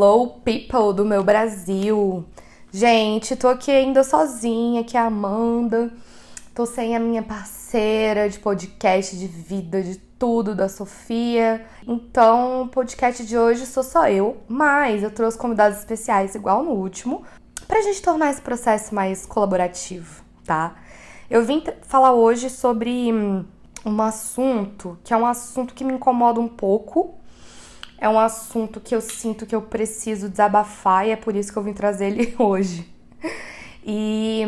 Hello, people do meu Brasil. Gente, tô aqui ainda sozinha, aqui é a Amanda. Tô sem a minha parceira de podcast, de vida, de tudo, da Sofia. Então, o podcast de hoje sou só eu, mas eu trouxe convidados especiais, igual no último, pra gente tornar esse processo mais colaborativo, tá? Eu vim falar hoje sobre hum, um assunto que é um assunto que me incomoda um pouco é um assunto que eu sinto que eu preciso desabafar e é por isso que eu vim trazer ele hoje. E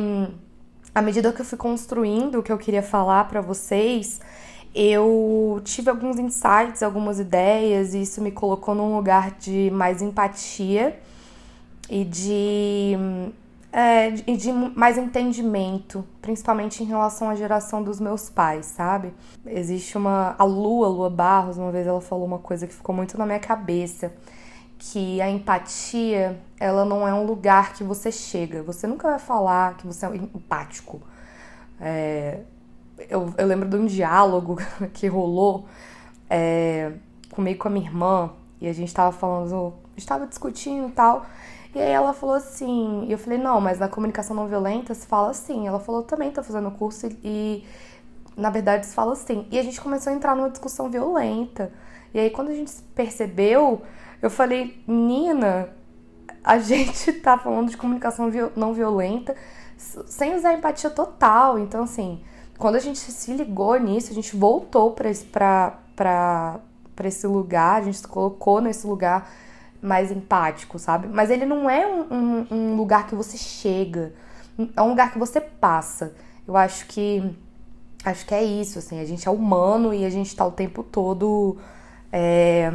à medida que eu fui construindo o que eu queria falar para vocês, eu tive alguns insights, algumas ideias, e isso me colocou num lugar de mais empatia e de é, e de mais entendimento, principalmente em relação à geração dos meus pais, sabe? Existe uma. A Lua, Lua Barros, uma vez ela falou uma coisa que ficou muito na minha cabeça. Que a empatia, ela não é um lugar que você chega. Você nunca vai falar que você é empático. É, eu, eu, lembro de um diálogo que rolou é, comigo com a minha irmã. E a gente tava falando, estava discutindo e tal. E aí ela falou assim, e eu falei, não, mas na comunicação não violenta se fala assim. Ela falou, também tô fazendo curso e, na verdade se fala assim. E a gente começou a entrar numa discussão violenta. E aí quando a gente percebeu, eu falei, Nina, a gente tá falando de comunicação não violenta sem usar empatia total. Então, assim, quando a gente se ligou nisso, a gente voltou para pra esse lugar, a gente se colocou nesse lugar mais empático, sabe? Mas ele não é um, um, um, lugar que você chega, é um lugar que você passa. Eu acho que acho que é isso, assim, a gente é humano e a gente tá o tempo todo é,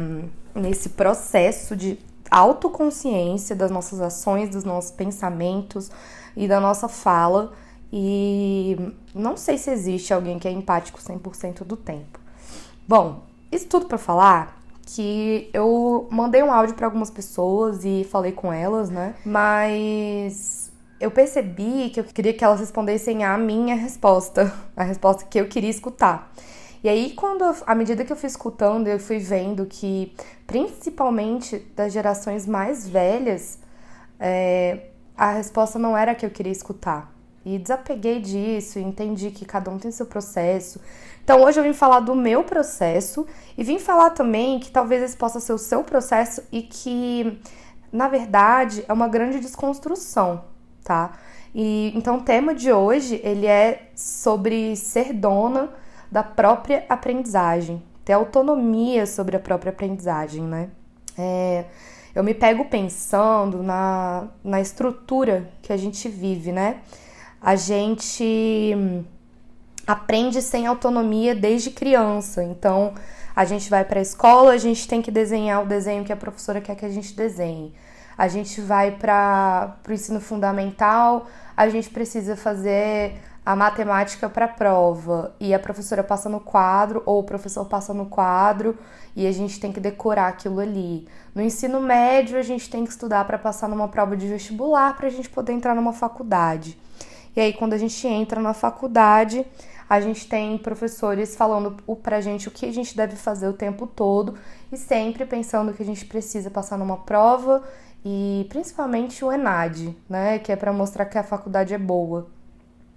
nesse processo de autoconsciência das nossas ações, dos nossos pensamentos e da nossa fala. E não sei se existe alguém que é empático 100% do tempo. Bom, isso tudo para falar que eu mandei um áudio para algumas pessoas e falei com elas, né? Mas eu percebi que eu queria que elas respondessem a minha resposta, a resposta que eu queria escutar. E aí, quando, à medida que eu fui escutando, eu fui vendo que, principalmente das gerações mais velhas, é, a resposta não era a que eu queria escutar. E desapeguei disso, entendi que cada um tem seu processo. Então hoje eu vim falar do meu processo e vim falar também que talvez esse possa ser o seu processo e que, na verdade, é uma grande desconstrução, tá? E então o tema de hoje ele é sobre ser dona da própria aprendizagem, ter autonomia sobre a própria aprendizagem, né? É, eu me pego pensando na, na estrutura que a gente vive, né? a gente aprende sem autonomia desde criança. Então, a gente vai para a escola, a gente tem que desenhar o desenho que a professora quer que a gente desenhe. A gente vai para o ensino fundamental, a gente precisa fazer a matemática para a prova e a professora passa no quadro ou o professor passa no quadro e a gente tem que decorar aquilo ali. No ensino médio, a gente tem que estudar para passar numa prova de vestibular para a gente poder entrar numa faculdade. E aí, quando a gente entra na faculdade, a gente tem professores falando pra gente o que a gente deve fazer o tempo todo e sempre pensando que a gente precisa passar numa prova e principalmente o ENAD, né, que é para mostrar que a faculdade é boa.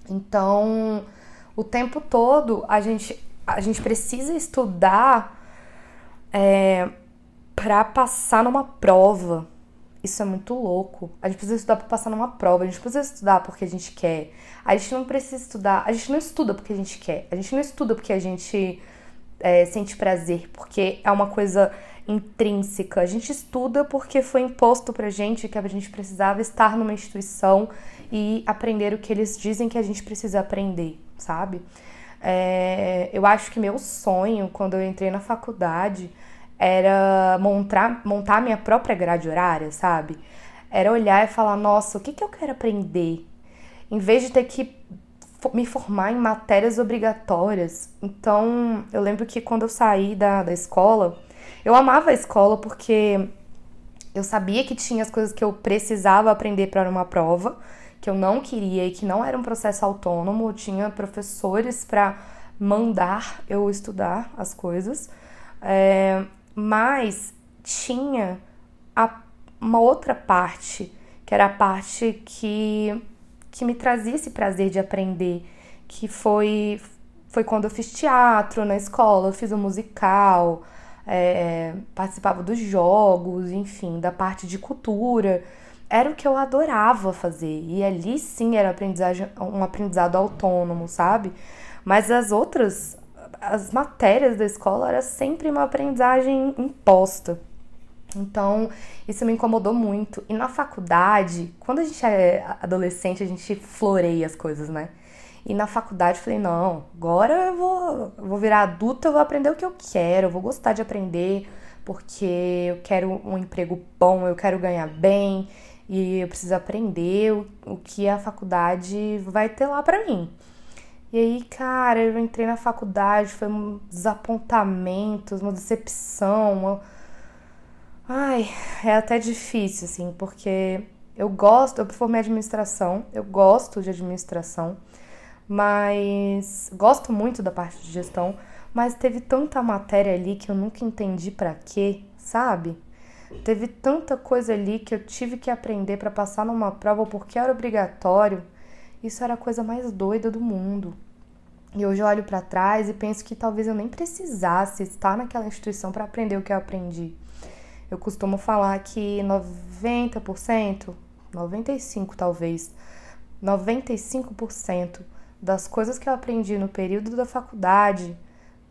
Então, o tempo todo a gente a gente precisa estudar é, para passar numa prova, isso é muito louco. A gente precisa estudar para passar numa prova, a gente precisa estudar porque a gente quer. A gente não precisa estudar, a gente não estuda porque a gente quer. A gente não estuda porque a gente é, sente prazer, porque é uma coisa intrínseca. A gente estuda porque foi imposto pra gente que a gente precisava estar numa instituição e aprender o que eles dizem que a gente precisa aprender, sabe? É, eu acho que meu sonho, quando eu entrei na faculdade, era montar, montar minha própria grade horária, sabe? Era olhar e falar, nossa, o que, que eu quero aprender? Em vez de ter que me formar em matérias obrigatórias. Então, eu lembro que quando eu saí da, da escola, eu amava a escola porque eu sabia que tinha as coisas que eu precisava aprender para uma prova, que eu não queria e que não era um processo autônomo, eu tinha professores para mandar eu estudar as coisas. É, mas tinha a, uma outra parte, que era a parte que, que me trazia esse prazer de aprender, que foi, foi quando eu fiz teatro na escola, eu fiz um musical, é, participava dos jogos, enfim, da parte de cultura. Era o que eu adorava fazer. E ali sim era aprendizagem, um aprendizado autônomo, sabe? Mas as outras, as matérias da escola era sempre uma aprendizagem imposta. Então, isso me incomodou muito. E na faculdade, quando a gente é adolescente, a gente floreia as coisas, né? E na faculdade falei, não, agora eu vou, vou virar adulta, eu vou aprender o que eu quero, eu vou gostar de aprender, porque eu quero um emprego bom, eu quero ganhar bem, e eu preciso aprender o, o que a faculdade vai ter lá para mim. E aí, cara, eu entrei na faculdade, foi um desapontamento, uma decepção, uma... Ai, é até difícil, assim, porque eu gosto, eu formei administração, eu gosto de administração, mas gosto muito da parte de gestão, mas teve tanta matéria ali que eu nunca entendi para quê, sabe? Teve tanta coisa ali que eu tive que aprender para passar numa prova porque era obrigatório. Isso era a coisa mais doida do mundo. E hoje eu olho para trás e penso que talvez eu nem precisasse estar naquela instituição para aprender o que eu aprendi. Eu costumo falar que 90%, 95 talvez, 95% das coisas que eu aprendi no período da faculdade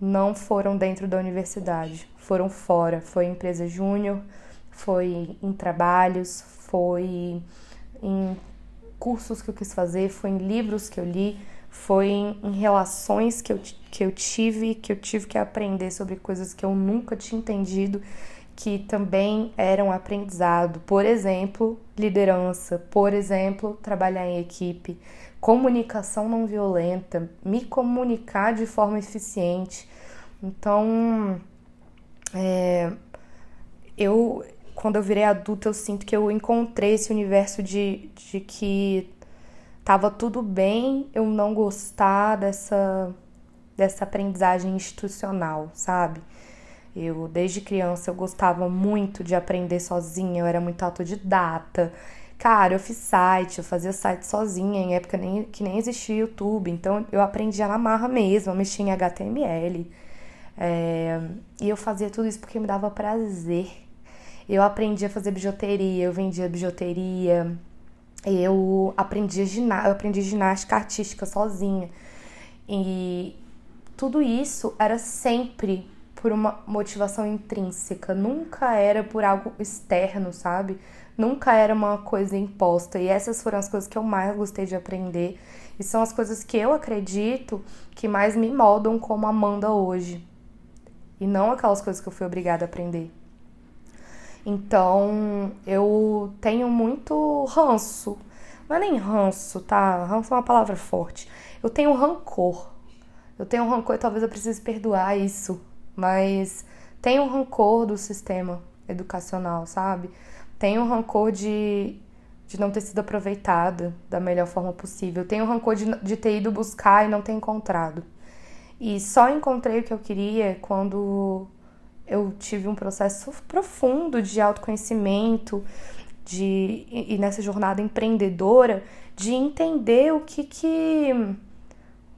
não foram dentro da universidade, foram fora. Foi em empresa júnior, foi em trabalhos, foi em cursos que eu quis fazer, foi em livros que eu li, foi em, em relações que eu, que eu tive, que eu tive que aprender sobre coisas que eu nunca tinha entendido, que também eram aprendizado. Por exemplo, liderança, por exemplo, trabalhar em equipe comunicação não violenta, me comunicar de forma eficiente. Então, é, eu, quando eu virei adulta, eu sinto que eu encontrei esse universo de, de que tava tudo bem eu não gostar dessa, dessa aprendizagem institucional, sabe? Eu, desde criança, eu gostava muito de aprender sozinha, eu era muito autodidata, Cara, eu fiz site, eu fazia site sozinha, em época nem, que nem existia YouTube, então eu aprendia na marra mesmo, eu mexia em HTML. É, e eu fazia tudo isso porque me dava prazer. Eu aprendi a fazer bijuteria, eu vendia bijuteria, eu aprendi, eu aprendi ginástica artística sozinha. E tudo isso era sempre por uma motivação intrínseca, nunca era por algo externo, sabe? nunca era uma coisa imposta. E essas foram as coisas que eu mais gostei de aprender. E são as coisas que eu acredito que mais me moldam como Amanda hoje. E não aquelas coisas que eu fui obrigada a aprender. Então, eu tenho muito ranço. Não é nem ranço, tá? Ranço é uma palavra forte. Eu tenho rancor. Eu tenho rancor e talvez eu precise perdoar isso. Mas tenho rancor do sistema educacional, sabe? Tenho rancor de, de não ter sido aproveitada da melhor forma possível. Tenho rancor de, de ter ido buscar e não ter encontrado. E só encontrei o que eu queria quando eu tive um processo profundo de autoconhecimento, de e nessa jornada empreendedora, de entender o que que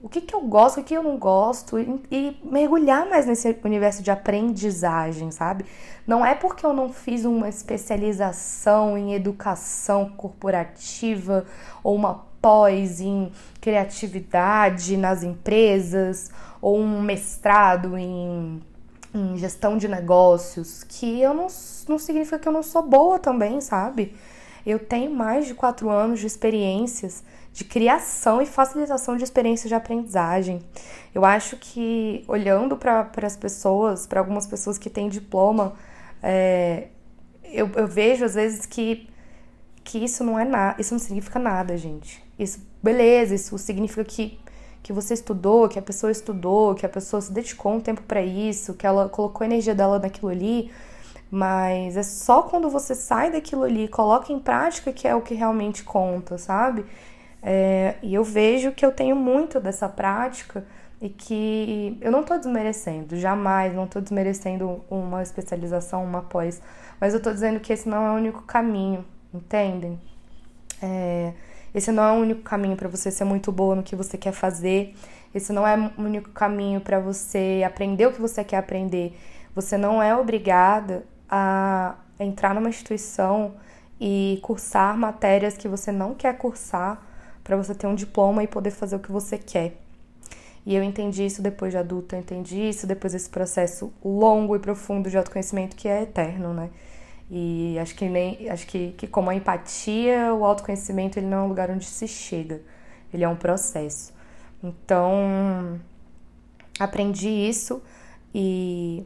o que, que eu gosto, o que eu não gosto, e, e, mergulhar mais nesse universo de aprendizagem, sabe? Não é porque eu não fiz uma especialização em educação corporativa ou uma pós em criatividade nas empresas ou um mestrado em, em gestão de negócios que eu não, não significa que eu não sou boa também, sabe? Eu tenho mais de quatro anos de experiências de criação e facilitação de experiências de aprendizagem. Eu acho que, olhando para as pessoas, para algumas pessoas que têm diploma, é, eu, eu, vejo às vezes que, que isso não é nada, isso não significa nada, gente. Isso, beleza, isso significa que, que você estudou, que a pessoa estudou, que a pessoa se dedicou um tempo para isso, que ela colocou a energia dela naquilo ali. Mas é só quando você sai daquilo ali e coloca em prática que é o que realmente conta, sabe? É, e eu vejo que eu tenho muito dessa prática e que eu não tô desmerecendo, jamais, não tô desmerecendo uma especialização, uma pós, mas eu tô dizendo que esse não é o único caminho, entendem? É, esse não é o único caminho para você ser muito boa no que você quer fazer. Esse não é o único caminho para você aprender o que você quer aprender. Você não é obrigada a entrar numa instituição e cursar matérias que você não quer cursar para você ter um diploma e poder fazer o que você quer. E eu entendi isso depois de adulta, eu entendi isso depois desse processo longo e profundo de autoconhecimento que é eterno, né? E acho que nem acho que, que como a empatia, o autoconhecimento ele não é um lugar onde se chega. Ele é um processo. Então, aprendi isso e,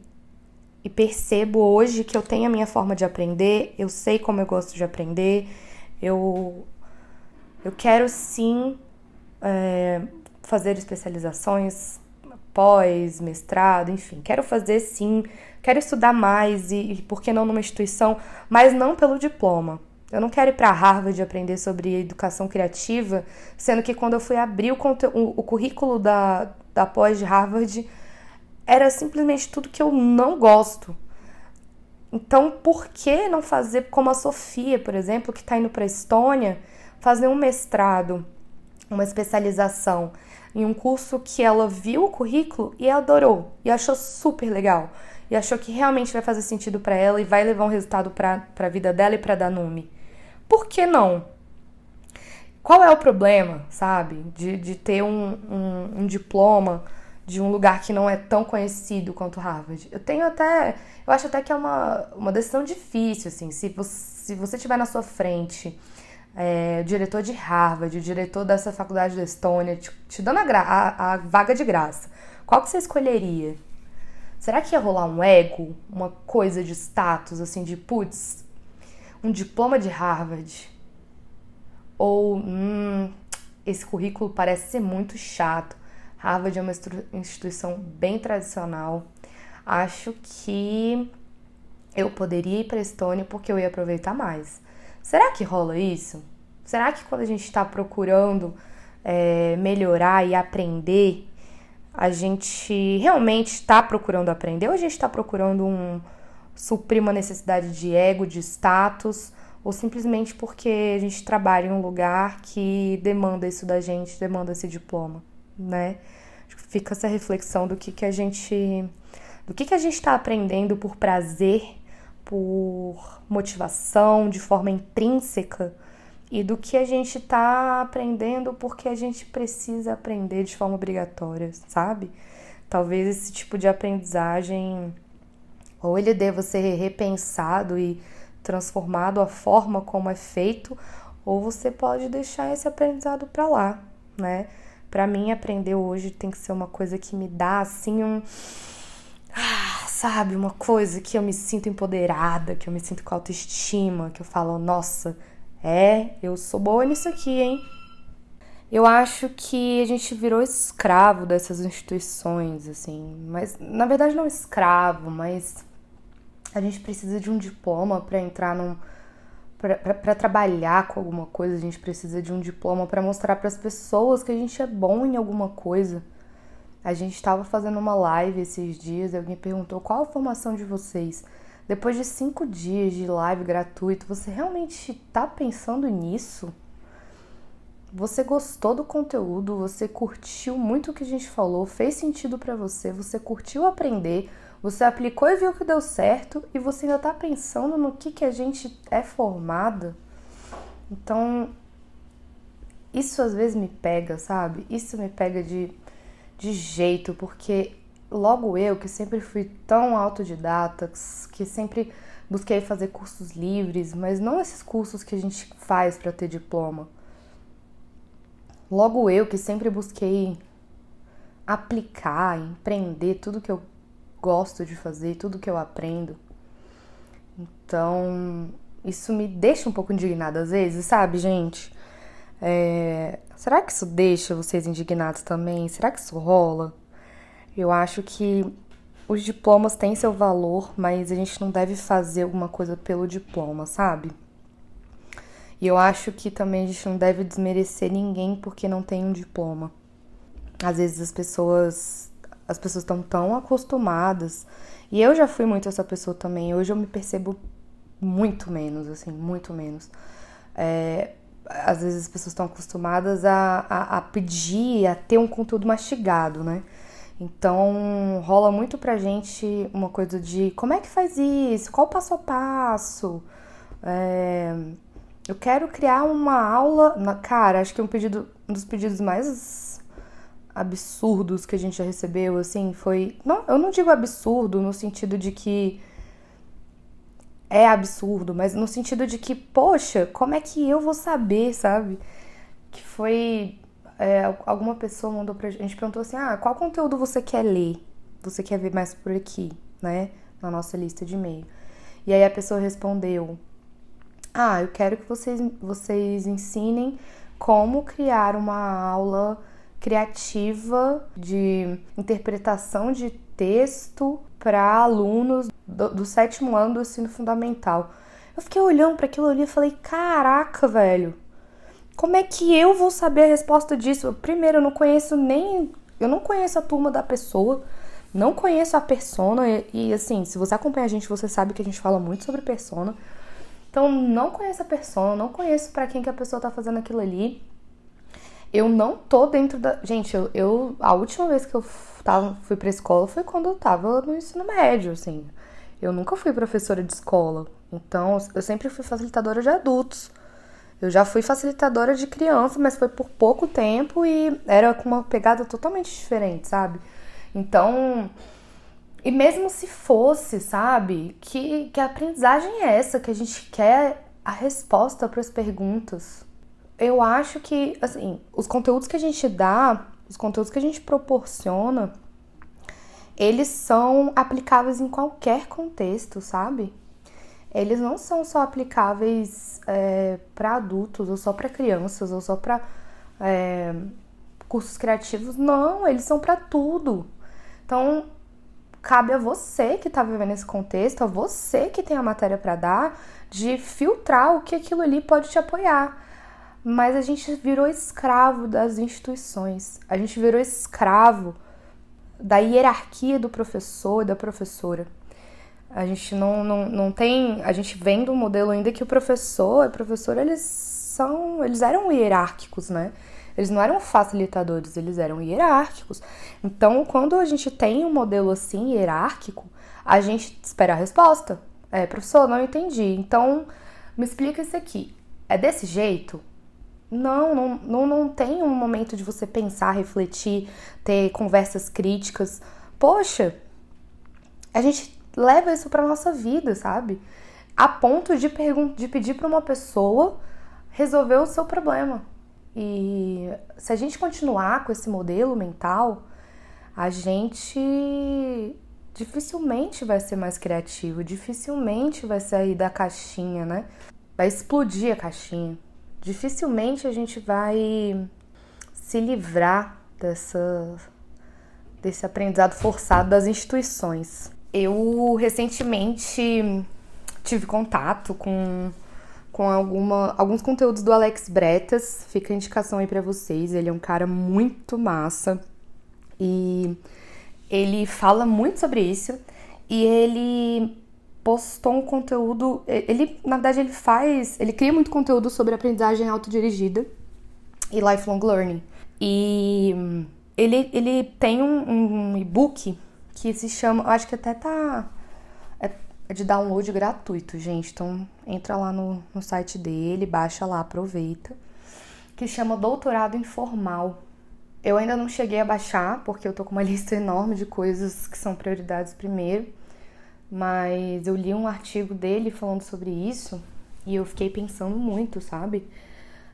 e percebo hoje que eu tenho a minha forma de aprender, eu sei como eu gosto de aprender, eu, eu quero sim é, fazer especializações, pós, mestrado, enfim, quero fazer sim, quero estudar mais e, e por que não numa instituição, mas não pelo diploma. Eu não quero ir para Harvard aprender sobre educação criativa, sendo que quando eu fui abrir o, o, o currículo da, da pós de Harvard, era simplesmente tudo que eu não gosto. Então, por que não fazer como a Sofia, por exemplo, que está indo para Estônia, fazer um mestrado, uma especialização em um curso que ela viu o currículo e adorou e achou super legal e achou que realmente vai fazer sentido para ela e vai levar um resultado para a vida dela e para Danumi. Por que não? Qual é o problema, sabe, de, de ter um, um, um diploma de um lugar que não é tão conhecido quanto Harvard? Eu tenho até. Eu acho até que é uma, uma decisão difícil, assim. Se você, se você tiver na sua frente é, o diretor de Harvard, o diretor dessa faculdade da Estônia, te, te dando a, a, a, vaga de graça, qual que você escolheria? Será que ia rolar um ego, uma coisa de status, assim, de putz, um diploma de Harvard. Ou, hum, esse currículo parece ser muito chato. Harvard é uma instituição bem tradicional. Acho que eu poderia ir para a Estônia porque eu ia aproveitar mais. Será que rola isso? Será que quando a gente está procurando é, melhorar e aprender, a gente realmente está procurando aprender ou a gente está procurando um, suprir uma necessidade de ego, de status, ou simplesmente porque a gente trabalha em um lugar que demanda isso da gente, demanda esse diploma, né? Fica essa reflexão do que, que a gente do que, que a gente está aprendendo por prazer, por motivação, de forma intrínseca, e do que a gente está aprendendo porque a gente precisa aprender de forma obrigatória, sabe? Talvez esse tipo de aprendizagem ou ele deva ser repensado e transformado a forma como é feito, ou você pode deixar esse aprendizado para lá, né? Para mim, aprender hoje tem que ser uma coisa que me dá assim um. Ah, sabe, uma coisa que eu me sinto empoderada, que eu me sinto com autoestima, que eu falo, nossa, é, eu sou boa nisso aqui, hein? Eu acho que a gente virou escravo dessas instituições, assim, mas na verdade não escravo, mas a gente precisa de um diploma para entrar num para trabalhar com alguma coisa, a gente precisa de um diploma para mostrar para as pessoas que a gente é bom em alguma coisa. A gente estava fazendo uma live esses dias e alguém perguntou qual a formação de vocês. Depois de cinco dias de live gratuito, você realmente está pensando nisso? Você gostou do conteúdo? Você curtiu muito o que a gente falou? Fez sentido para você? Você curtiu aprender? Você aplicou e viu que deu certo e você ainda está pensando no que, que a gente é formada. Então, isso às vezes me pega, sabe? Isso me pega de, de jeito, porque logo eu, que sempre fui tão autodidata, que sempre busquei fazer cursos livres, mas não esses cursos que a gente faz para ter diploma. Logo eu, que sempre busquei aplicar, empreender tudo que eu gosto de fazer, tudo que eu aprendo. Então, isso me deixa um pouco indignada às vezes, sabe, gente? É... Será que isso deixa vocês indignados também? Será que isso rola? Eu acho que os diplomas têm seu valor, mas a gente não deve fazer alguma coisa pelo diploma, sabe? E eu acho que também a gente não deve desmerecer ninguém porque não tem um diploma. às vezes as pessoas as pessoas estão tão acostumadas e eu já fui muito essa pessoa também. Hoje eu me percebo muito menos, assim, muito menos. É, às vezes as pessoas estão acostumadas a, a, a, pedir, a ter um conteúdo mastigado, né? Então rola muito pra gente uma coisa de como é que faz isso, qual o passo a passo. É, eu quero criar uma aula. Na, cara, acho que um pedido, um dos pedidos mais absurdos que a gente já recebeu, assim, foi. Não, eu não digo absurdo no sentido de que é absurdo, mas no sentido de que, poxa, como é que eu vou saber, sabe? Que foi. É, alguma pessoa mandou pra gente, a gente perguntou assim: ah, qual conteúdo você quer ler? Você quer ver mais por aqui, né? Na nossa lista de e-mail. E aí a pessoa respondeu: Ah, eu quero que vocês, vocês ensinem como criar uma aula criativa de interpretação de texto para alunos do, do, sétimo ano do ensino fundamental. Eu fiquei olhando para aquilo ali e falei: caraca, velho, como é que eu vou saber a resposta disso? Primeiro, eu não conheço nem. Eu não conheço a turma da pessoa, não conheço a persona, e, e assim, se você acompanha a gente, você sabe que a gente fala muito sobre persona. Então, não conheço a persona, não conheço para quem que a pessoa tá fazendo aquilo ali eu não tô dentro da. Gente, eu, eu a última vez que eu tava, fui pra escola foi quando eu tava no ensino médio, assim. Eu nunca fui professora de escola. Então, eu sempre fui facilitadora de adultos. Eu já fui facilitadora de criança, mas foi por pouco tempo e era com uma pegada totalmente diferente, sabe? Então, e mesmo se fosse, sabe? Que, que aprendizagem é essa? Que a gente quer a resposta para as perguntas eu acho que, assim, os conteúdos que a gente dá, os conteúdos que a gente proporciona, eles são aplicáveis em qualquer contexto, sabe? Eles não são só aplicáveis é, para adultos, ou só para crianças, ou só para é, cursos criativos. Não, eles são para tudo. Então, cabe a você que está vivendo esse contexto, a você que tem a matéria para dar, de filtrar o que aquilo ali pode te apoiar mas a gente virou escravo das instituições, a gente virou escravo da hierarquia do professor e da professora. A gente não, não, não tem. A gente vem do modelo ainda que o professor e a professora eles são. Eles eram hierárquicos, né? Eles não eram facilitadores, eles eram hierárquicos. Então, quando a gente tem um modelo assim, hierárquico, a gente espera a resposta. É, professor, não entendi. Então, me explica isso aqui. É desse jeito? Não, não, não, não tem um momento de você pensar, refletir, ter conversas críticas. Poxa, a gente leva isso para nossa vida, sabe? A ponto de, de pedir para uma pessoa resolver o seu problema. E se a gente continuar com esse modelo mental, a gente dificilmente vai ser mais criativo, dificilmente vai sair da caixinha, né? Vai explodir a caixinha dificilmente a gente vai se livrar dessa, desse aprendizado forçado das instituições. Eu recentemente tive contato com, com alguma, alguns conteúdos do Alex Bretas, fica a indicação aí para vocês. Ele é um cara muito massa e ele fala muito sobre isso e ele postou um conteúdo. Ele, na verdade, ele faz. Ele cria muito conteúdo sobre aprendizagem autodirigida e lifelong learning. E ele, ele tem um, um e-book que se chama. Acho que até tá. É, é de download gratuito, gente. Então entra lá no, no site dele, baixa lá, aproveita. Que chama Doutorado Informal. Eu ainda não cheguei a baixar, porque eu tô com uma lista enorme de coisas que são prioridades primeiro mas eu li um artigo dele falando sobre isso e eu fiquei pensando muito, sabe?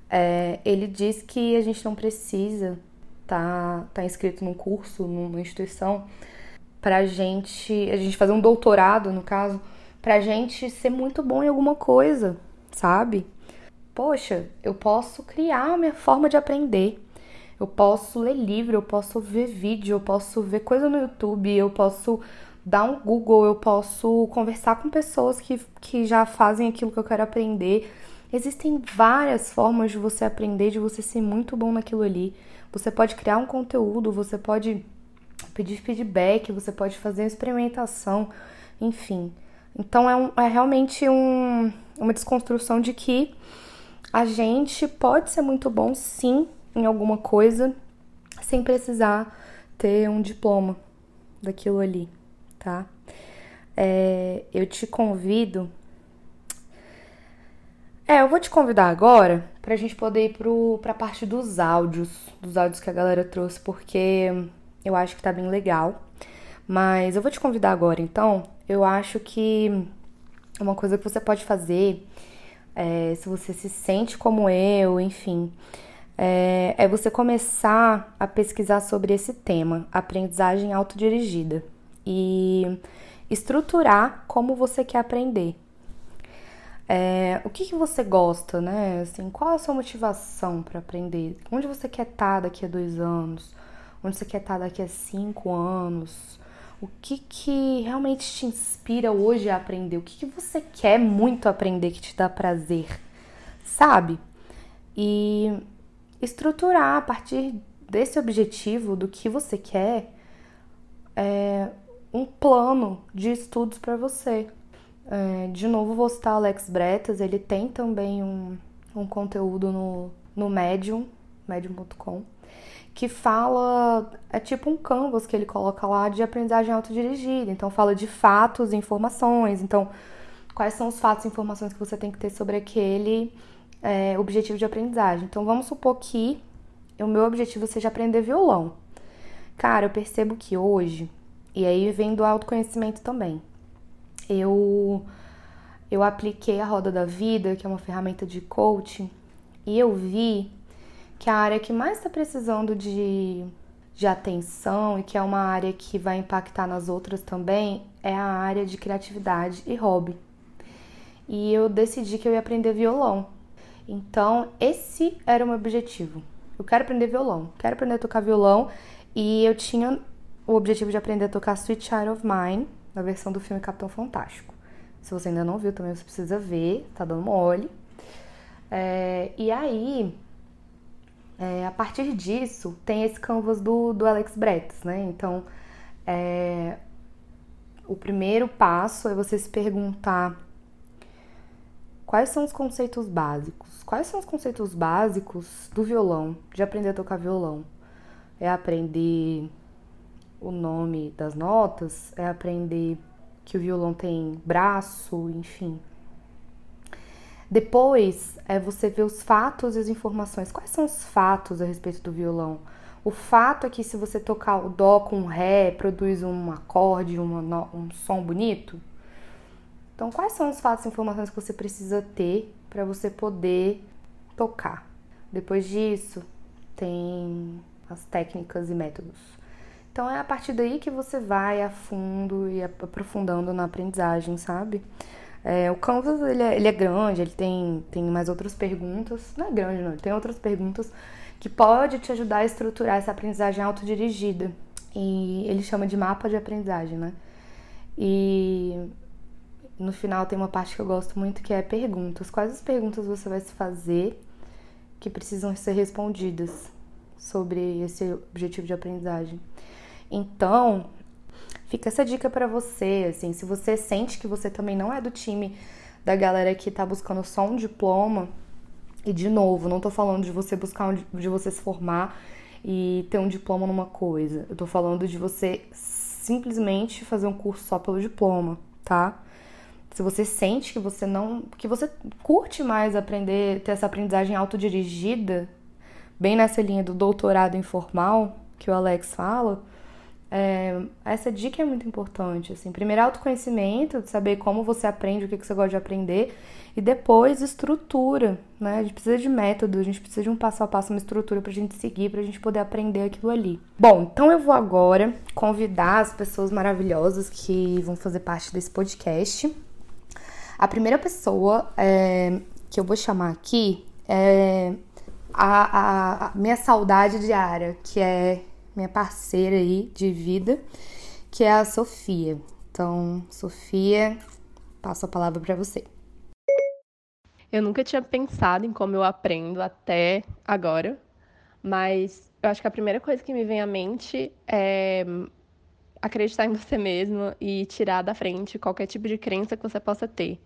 É, ele diz que a gente não precisa estar tá, tá inscrito num curso, numa instituição, pra gente, a gente fazer um doutorado, no caso, pra gente ser muito bom em alguma coisa, sabe? Poxa, eu posso criar a minha forma de aprender. Eu posso ler livro, eu posso ver vídeo, eu posso ver coisa no YouTube, eu posso dar um Google, eu posso conversar com pessoas que, que já fazem aquilo que eu quero aprender. Existem várias formas de você aprender, de você ser muito bom naquilo ali. Você pode criar um conteúdo, você pode pedir feedback, você pode fazer experimentação, enfim. Então é, um, é realmente um, uma desconstrução de que a gente pode ser muito bom sim em alguma coisa sem precisar ter um diploma daquilo ali, tá? É, eu te convido. É, eu vou te convidar agora pra gente poder ir pro, pra parte dos áudios, dos áudios que a galera trouxe, porque eu acho que tá bem legal. Mas eu vou te convidar agora, então. Eu acho que uma coisa que você pode fazer, é, se você se sente como eu, enfim, é, é você começar a pesquisar sobre esse tema, aprendizagem autodirigida, e estruturar como você quer aprender. É, o que, que você gosta, né? Assim, qual é a sua motivação para aprender? Onde você quer estar tá daqui a dois anos? Onde você quer estar tá daqui a cinco anos? O que, que realmente te inspira hoje a aprender? O que, que você quer muito aprender que te dá prazer? Sabe? E estruturar a partir desse objetivo, do que você quer, é, um plano de estudos para você. É, de novo, vou citar Alex Bretas, ele tem também um, um conteúdo no, no Medium, medium.com, que fala, é tipo um canvas que ele coloca lá de aprendizagem autodirigida. Então, fala de fatos e informações. Então, quais são os fatos e informações que você tem que ter sobre aquele é, objetivo de aprendizagem. Então, vamos supor que o meu objetivo seja aprender violão. Cara, eu percebo que hoje, e aí vem do autoconhecimento também, eu, eu apliquei a Roda da Vida, que é uma ferramenta de coaching, e eu vi que a área que mais está precisando de, de atenção e que é uma área que vai impactar nas outras também é a área de criatividade e hobby. E eu decidi que eu ia aprender violão. Então, esse era o meu objetivo. Eu quero aprender violão, quero aprender a tocar violão e eu tinha o objetivo de aprender a tocar Sweet Child of Mine, na versão do filme Capitão Fantástico. Se você ainda não viu, também você precisa ver, tá dando mole. É, e aí, é, a partir disso, tem esse canvas do, do Alex Bretas, né? Então, é, o primeiro passo é você se perguntar quais são os conceitos básicos. Quais são os conceitos básicos do violão, de aprender a tocar violão? É aprender o nome das notas, é aprender que o violão tem braço, enfim. Depois é você ver os fatos e as informações. Quais são os fatos a respeito do violão? O fato é que se você tocar o dó com o ré, produz um acorde, um som bonito. Então, quais são os fatos e informações que você precisa ter para você poder tocar? Depois disso, tem as técnicas e métodos. Então, é a partir daí que você vai a fundo e aprofundando na aprendizagem, sabe? É, o Canvas ele é, ele é, grande, ele tem, tem mais outras perguntas. Não é grande, não, ele tem outras perguntas que pode te ajudar a estruturar essa aprendizagem autodirigida. E ele chama de mapa de aprendizagem, né? E no final tem uma parte que eu gosto muito que é perguntas. Quais as perguntas você vai se fazer que precisam ser respondidas sobre esse objetivo de aprendizagem? Então, Fica essa dica para você, assim, se você sente que você também não é do time da galera que tá buscando só um diploma, e de novo, não tô falando de você buscar um, de você se formar e ter um diploma numa coisa. Eu tô falando de você simplesmente fazer um curso só pelo diploma, tá? Se você sente que você não, que você curte mais aprender, ter essa aprendizagem autodirigida, bem nessa linha do doutorado informal que o Alex fala, é, essa dica é muito importante, assim, primeiro autoconhecimento, saber como você aprende, o que, que você gosta de aprender, e depois estrutura, né? A gente precisa de método, a gente precisa de um passo a passo, uma estrutura pra gente seguir, pra gente poder aprender aquilo ali. Bom, então eu vou agora convidar as pessoas maravilhosas que vão fazer parte desse podcast. A primeira pessoa é, que eu vou chamar aqui é a, a, a minha saudade diária, que é minha parceira aí de vida, que é a Sofia. Então, Sofia, passo a palavra para você. Eu nunca tinha pensado em como eu aprendo até agora, mas eu acho que a primeira coisa que me vem à mente é acreditar em você mesmo e tirar da frente qualquer tipo de crença que você possa ter.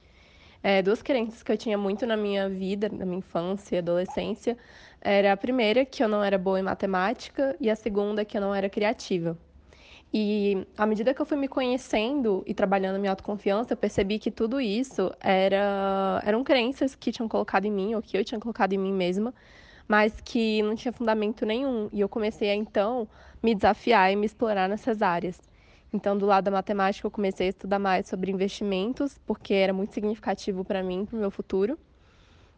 É, duas crenças que eu tinha muito na minha vida, na minha infância e adolescência, era a primeira, que eu não era boa em matemática, e a segunda, que eu não era criativa. E à medida que eu fui me conhecendo e trabalhando minha autoconfiança, eu percebi que tudo isso era, eram crenças que tinham colocado em mim, ou que eu tinha colocado em mim mesma, mas que não tinha fundamento nenhum. E eu comecei a então me desafiar e me explorar nessas áreas. Então, do lado da matemática, eu comecei a estudar mais sobre investimentos, porque era muito significativo para mim, para o meu futuro.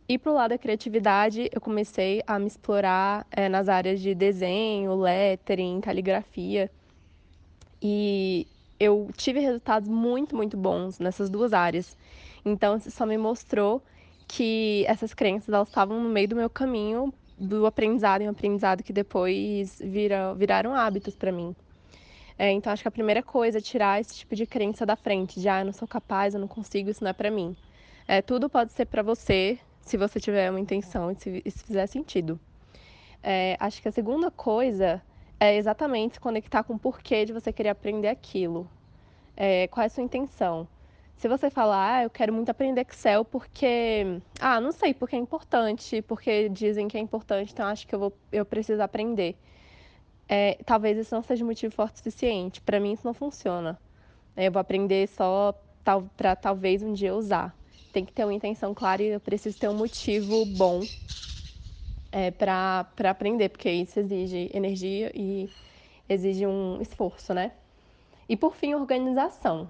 E para o lado da criatividade, eu comecei a me explorar é, nas áreas de desenho, lettering, caligrafia. E eu tive resultados muito, muito bons nessas duas áreas. Então, isso só me mostrou que essas crenças elas estavam no meio do meu caminho do aprendizado em um aprendizado que depois vira, viraram hábitos para mim. É, então, acho que a primeira coisa é tirar esse tipo de crença da frente, de ah, eu não sou capaz, eu não consigo, isso não é para mim. É, tudo pode ser para você, se você tiver uma intenção e se, se fizer sentido. É, acho que a segunda coisa é exatamente se conectar com o porquê de você querer aprender aquilo. É, qual é a sua intenção? Se você falar, ah, eu quero muito aprender Excel porque, ah, não sei, porque é importante, porque dizem que é importante, então acho que eu, vou, eu preciso aprender. É, talvez isso não seja motivo forte o suficiente. Para mim, isso não funciona. Eu vou aprender só tal, para talvez um dia usar. Tem que ter uma intenção clara e eu preciso ter um motivo bom é, para aprender, porque isso exige energia e exige um esforço, né? E por fim, organização.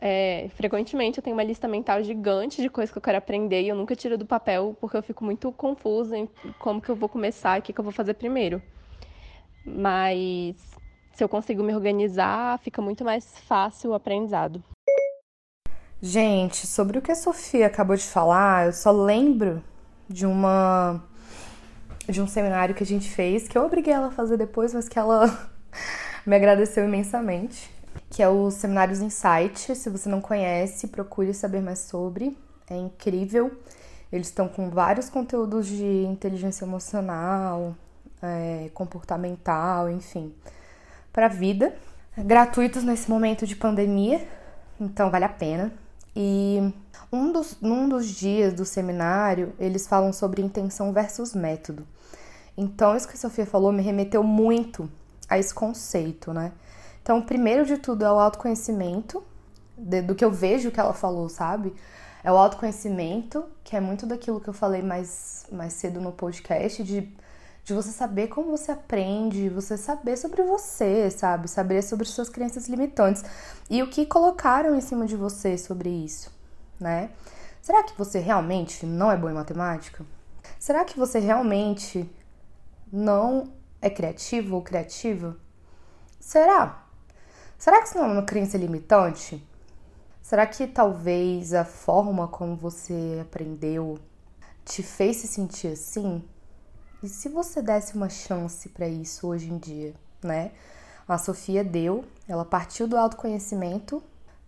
É, frequentemente eu tenho uma lista mental gigante de coisas que eu quero aprender e eu nunca tiro do papel porque eu fico muito confusa em como que eu vou começar e o que, que eu vou fazer primeiro. Mas se eu consigo me organizar, fica muito mais fácil o aprendizado. Gente, sobre o que a Sofia acabou de falar, eu só lembro de uma de um seminário que a gente fez, que eu obriguei ela a fazer depois, mas que ela me agradeceu imensamente que é o Seminários Insight. Se você não conhece, procure saber mais sobre. É incrível. Eles estão com vários conteúdos de inteligência emocional, é, comportamental, enfim, para a vida. Gratuitos nesse momento de pandemia, então vale a pena. E um dos, num dos dias do seminário, eles falam sobre intenção versus método. Então, isso que a Sofia falou me remeteu muito a esse conceito, né? Então, primeiro de tudo é o autoconhecimento, de, do que eu vejo que ela falou, sabe? É o autoconhecimento, que é muito daquilo que eu falei mais, mais cedo no podcast, de, de você saber como você aprende, você saber sobre você, sabe? Saber sobre suas crenças limitantes e o que colocaram em cima de você sobre isso, né? Será que você realmente não é bom em matemática? Será que você realmente não é criativo ou criativa? Será? Será que isso não é uma crença limitante? Será que talvez a forma como você aprendeu te fez se sentir assim? E se você desse uma chance para isso hoje em dia, né? A Sofia deu, ela partiu do autoconhecimento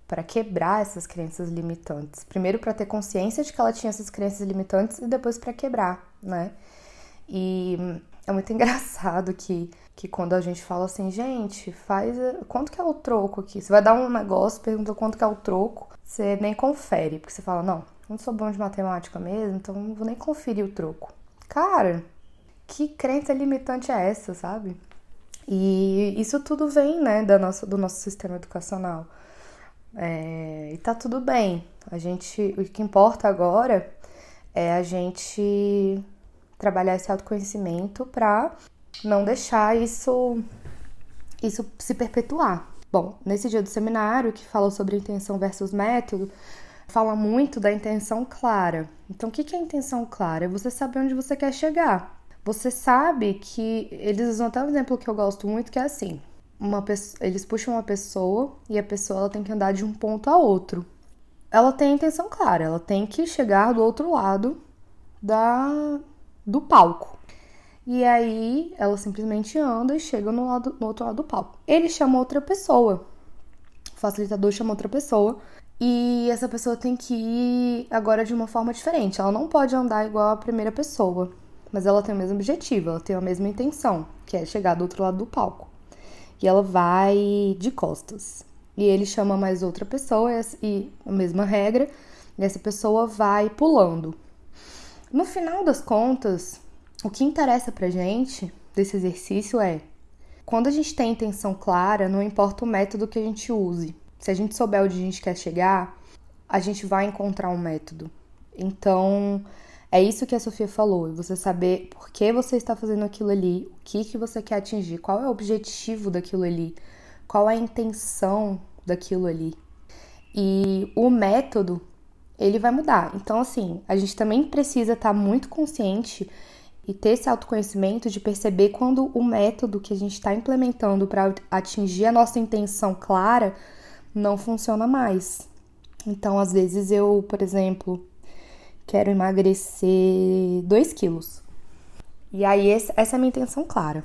para quebrar essas crenças limitantes. Primeiro para ter consciência de que ela tinha essas crenças limitantes e depois para quebrar, né? E é muito engraçado que que quando a gente fala assim, gente, faz. Quanto que é o troco aqui? Você vai dar um negócio, pergunta quanto que é o troco, você nem confere, porque você fala, não, não sou bom de matemática mesmo, então não vou nem conferir o troco. Cara, que crença limitante é essa, sabe? E isso tudo vem, né, da nossa, do nosso sistema educacional. É, e tá tudo bem. A gente, o que importa agora é a gente trabalhar esse autoconhecimento para não deixar isso, isso se perpetuar. Bom, nesse dia do seminário, que falou sobre intenção versus método, fala muito da intenção clara. Então, o que é intenção clara? É você saber onde você quer chegar. Você sabe que eles usam até um exemplo que eu gosto muito, que é assim: uma pessoa, eles puxam uma pessoa e a pessoa ela tem que andar de um ponto a outro. Ela tem a intenção clara, ela tem que chegar do outro lado da do palco. E aí ela simplesmente anda e chega no, lado, no outro lado do palco. Ele chama outra pessoa. O facilitador chama outra pessoa. E essa pessoa tem que ir agora de uma forma diferente. Ela não pode andar igual a primeira pessoa, mas ela tem o mesmo objetivo, ela tem a mesma intenção, que é chegar do outro lado do palco. E ela vai de costas. E ele chama mais outra pessoa e a mesma regra, e essa pessoa vai pulando. No final das contas, o que interessa pra gente desse exercício é quando a gente tem intenção clara, não importa o método que a gente use. Se a gente souber onde a gente quer chegar, a gente vai encontrar um método. Então, é isso que a Sofia falou, você saber por que você está fazendo aquilo ali, o que que você quer atingir, qual é o objetivo daquilo ali, qual é a intenção daquilo ali. E o método, ele vai mudar. Então, assim, a gente também precisa estar muito consciente e ter esse autoconhecimento de perceber quando o método que a gente está implementando para atingir a nossa intenção clara não funciona mais. Então, às vezes eu, por exemplo, quero emagrecer 2 quilos. E aí, essa é a minha intenção clara.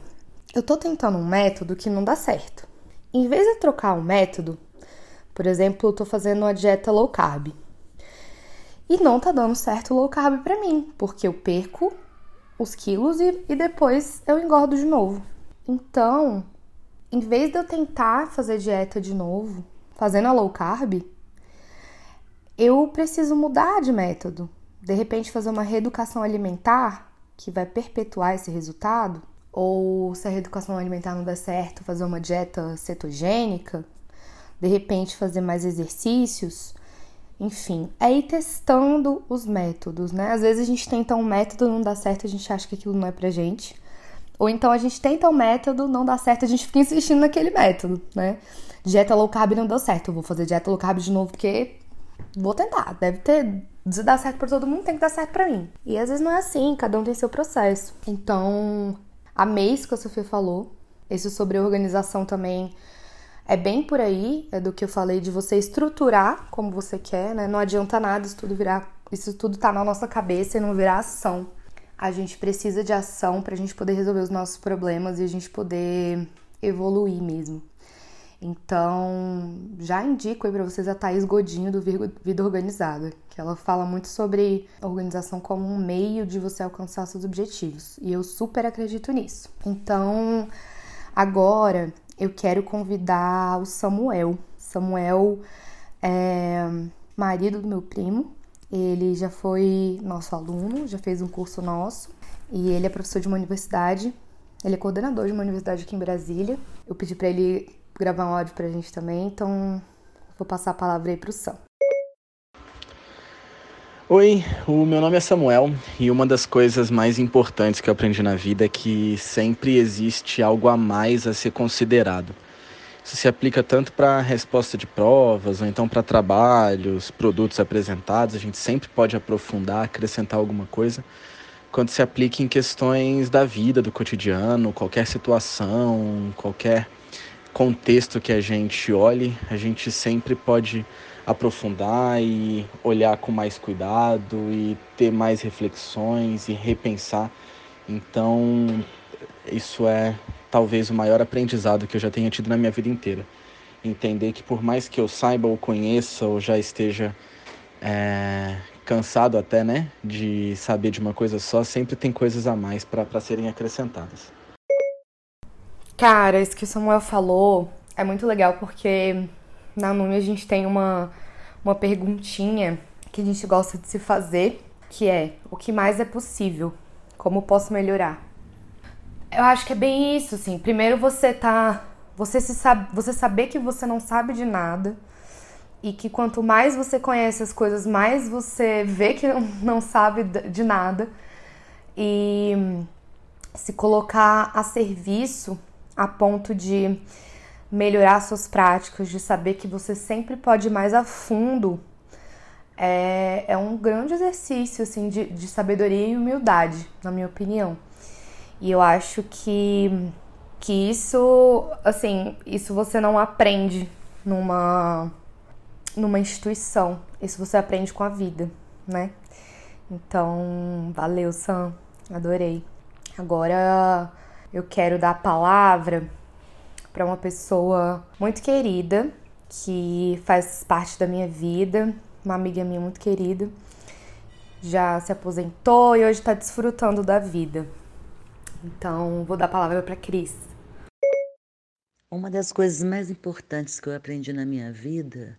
Eu tô tentando um método que não dá certo. Em vez de trocar o um método, por exemplo, eu tô fazendo uma dieta low carb. E não tá dando certo low carb para mim, porque eu perco os quilos e, e depois eu engordo de novo. Então, em vez de eu tentar fazer dieta de novo, fazendo a low carb, eu preciso mudar de método. De repente, fazer uma reeducação alimentar que vai perpetuar esse resultado, ou se a reeducação alimentar não der certo, fazer uma dieta cetogênica, de repente fazer mais exercícios, enfim, é ir testando os métodos, né? Às vezes a gente tenta um método, não dá certo, a gente acha que aquilo não é pra gente. Ou então a gente tenta um método, não dá certo, a gente fica insistindo naquele método, né? Dieta low carb não deu certo, eu vou fazer dieta low carb de novo porque vou tentar. Deve ter. Se dá certo pra todo mundo, tem que dar certo pra mim. E às vezes não é assim, cada um tem seu processo. Então, amei isso que a Sofia falou. Isso sobre organização também é bem por aí, é do que eu falei de você estruturar como você quer, né? Não adianta nada isso tudo virar, isso tudo tá na nossa cabeça e não virar ação. A gente precisa de ação para a gente poder resolver os nossos problemas e a gente poder evoluir mesmo. Então, já indico aí para vocês a Thaís Godinho do Vida Organizada, que ela fala muito sobre organização como um meio de você alcançar seus objetivos. E eu super acredito nisso. Então, agora eu quero convidar o Samuel. Samuel é marido do meu primo. Ele já foi nosso aluno, já fez um curso nosso e ele é professor de uma universidade. Ele é coordenador de uma universidade aqui em Brasília. Eu pedi para ele gravar um áudio pra gente também, então vou passar a palavra aí pro Sam. Oi, o meu nome é Samuel e uma das coisas mais importantes que eu aprendi na vida é que sempre existe algo a mais a ser considerado. Isso se aplica tanto para resposta de provas ou então para trabalhos, produtos apresentados, a gente sempre pode aprofundar, acrescentar alguma coisa, quando se aplica em questões da vida, do cotidiano, qualquer situação, qualquer contexto que a gente olhe, a gente sempre pode aprofundar e olhar com mais cuidado e ter mais reflexões e repensar. Então, isso é talvez o maior aprendizado que eu já tenha tido na minha vida inteira. Entender que por mais que eu saiba ou conheça ou já esteja é, cansado até, né, de saber de uma coisa só, sempre tem coisas a mais para serem acrescentadas. Cara, isso que o Samuel falou é muito legal porque na Numi a gente tem uma, uma perguntinha que a gente gosta de se fazer, que é o que mais é possível? Como posso melhorar? Eu acho que é bem isso, assim. Primeiro você tá. Você, se sabe, você saber que você não sabe de nada e que quanto mais você conhece as coisas, mais você vê que não, não sabe de nada e se colocar a serviço a ponto de melhorar suas práticas, de saber que você sempre pode ir mais a fundo, é, é um grande exercício assim, de, de sabedoria e humildade, na minha opinião. E eu acho que, que isso, assim, isso você não aprende numa, numa instituição. Isso você aprende com a vida, né? Então, valeu, Sam. Adorei. Agora eu quero dar a palavra para uma pessoa muito querida que faz parte da minha vida, uma amiga minha muito querida. Já se aposentou e hoje está desfrutando da vida. Então, vou dar a palavra para Cris. Uma das coisas mais importantes que eu aprendi na minha vida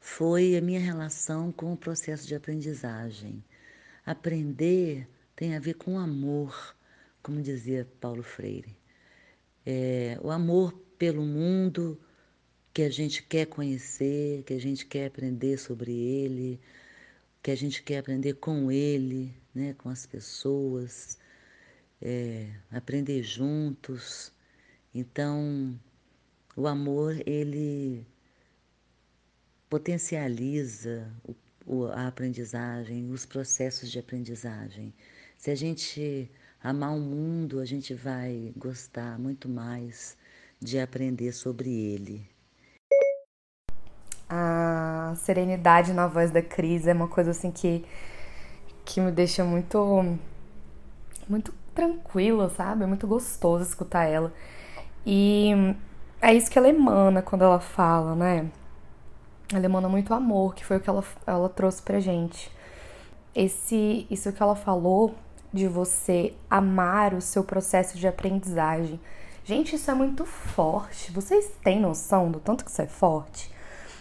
foi a minha relação com o processo de aprendizagem. Aprender tem a ver com amor, como dizia Paulo Freire. É, o amor pelo mundo que a gente quer conhecer, que a gente quer aprender sobre ele, que a gente quer aprender com ele, né, com as pessoas, é, aprender juntos. Então, o amor, ele potencializa o, a aprendizagem, os processos de aprendizagem. Se a gente amar o mundo, a gente vai gostar muito mais de aprender sobre ele. A serenidade na voz da Cris é uma coisa assim que, que me deixa muito muito tranquila, sabe? É muito gostoso escutar ela. E é isso que ela emana quando ela fala, né? Ela emana muito amor, que foi o que ela, ela trouxe pra gente. Esse, isso que ela falou de você amar o seu processo de aprendizagem. Gente, isso é muito forte. Vocês têm noção do tanto que isso é forte?